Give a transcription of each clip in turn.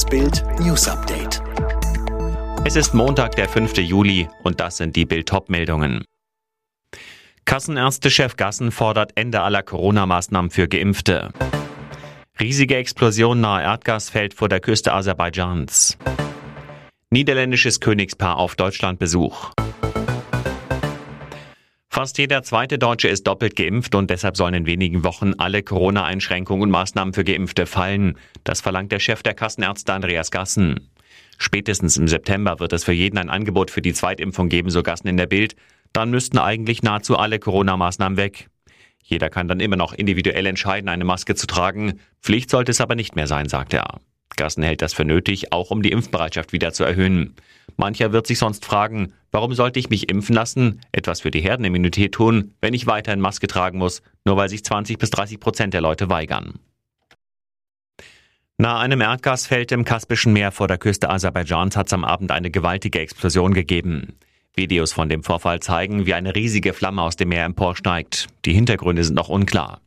Das Bild News Update. Es ist Montag, der 5. Juli und das sind die Bild meldungen Kassenärztechef Gassen fordert Ende aller Corona-Maßnahmen für Geimpfte. Riesige Explosion nahe Erdgasfeld vor der Küste Aserbaidschans. Niederländisches Königspaar auf Deutschlandbesuch. Fast jeder zweite Deutsche ist doppelt geimpft und deshalb sollen in wenigen Wochen alle Corona-Einschränkungen und Maßnahmen für Geimpfte fallen. Das verlangt der Chef der Kassenärzte Andreas Gassen. Spätestens im September wird es für jeden ein Angebot für die Zweitimpfung geben, so Gassen in der Bild. Dann müssten eigentlich nahezu alle Corona-Maßnahmen weg. Jeder kann dann immer noch individuell entscheiden, eine Maske zu tragen. Pflicht sollte es aber nicht mehr sein, sagt er. Gassen hält das für nötig, auch um die Impfbereitschaft wieder zu erhöhen. Mancher wird sich sonst fragen, warum sollte ich mich impfen lassen, etwas für die Herdenimmunität tun, wenn ich weiterhin Maske tragen muss, nur weil sich 20 bis 30 Prozent der Leute weigern. Nahe einem Erdgasfeld im Kaspischen Meer vor der Küste Aserbaidschans hat es am Abend eine gewaltige Explosion gegeben. Videos von dem Vorfall zeigen, wie eine riesige Flamme aus dem Meer emporsteigt. Die Hintergründe sind noch unklar.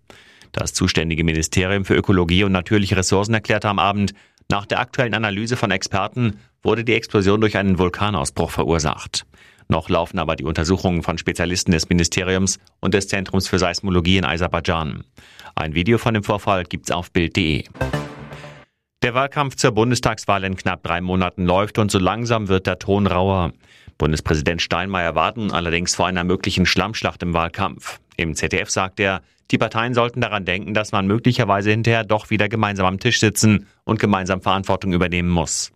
Das zuständige Ministerium für Ökologie und natürliche Ressourcen erklärte am Abend, nach der aktuellen Analyse von Experten wurde die Explosion durch einen Vulkanausbruch verursacht. Noch laufen aber die Untersuchungen von Spezialisten des Ministeriums und des Zentrums für Seismologie in Aserbaidschan. Ein Video von dem Vorfall gibt's auf Bild.de. Der Wahlkampf zur Bundestagswahl in knapp drei Monaten läuft und so langsam wird der Ton rauer. Bundespräsident Steinmeier warten allerdings vor einer möglichen Schlammschlacht im Wahlkampf. Im ZDF sagt er, die Parteien sollten daran denken, dass man möglicherweise hinterher doch wieder gemeinsam am Tisch sitzen und gemeinsam Verantwortung übernehmen muss.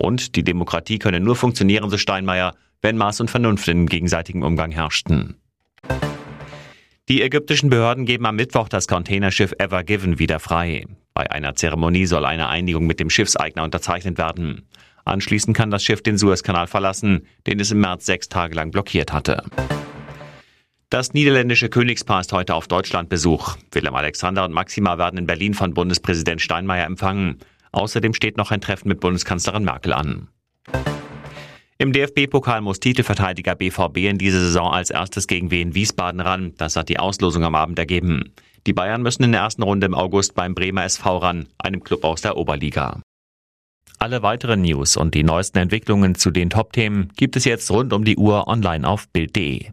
Und die Demokratie könne nur funktionieren, so Steinmeier, wenn Maß und Vernunft im gegenseitigen Umgang herrschten. Die ägyptischen Behörden geben am Mittwoch das Containerschiff Ever Given wieder frei. Bei einer Zeremonie soll eine Einigung mit dem Schiffseigner unterzeichnet werden. Anschließend kann das Schiff den Suezkanal verlassen, den es im März sechs Tage lang blockiert hatte. Das niederländische Königspaar ist heute auf Deutschlandbesuch. Willem Alexander und Maxima werden in Berlin von Bundespräsident Steinmeier empfangen. Außerdem steht noch ein Treffen mit Bundeskanzlerin Merkel an. Im DFB-Pokal muss Titelverteidiger BVB in dieser Saison als erstes gegen Wien Wiesbaden ran. Das hat die Auslosung am Abend ergeben. Die Bayern müssen in der ersten Runde im August beim Bremer SV ran, einem Club aus der Oberliga. Alle weiteren News und die neuesten Entwicklungen zu den Top-Themen gibt es jetzt rund um die Uhr online auf Bild.de.